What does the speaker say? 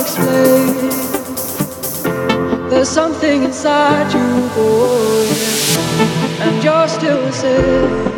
explain. There's something inside you, boy, and you're still the same.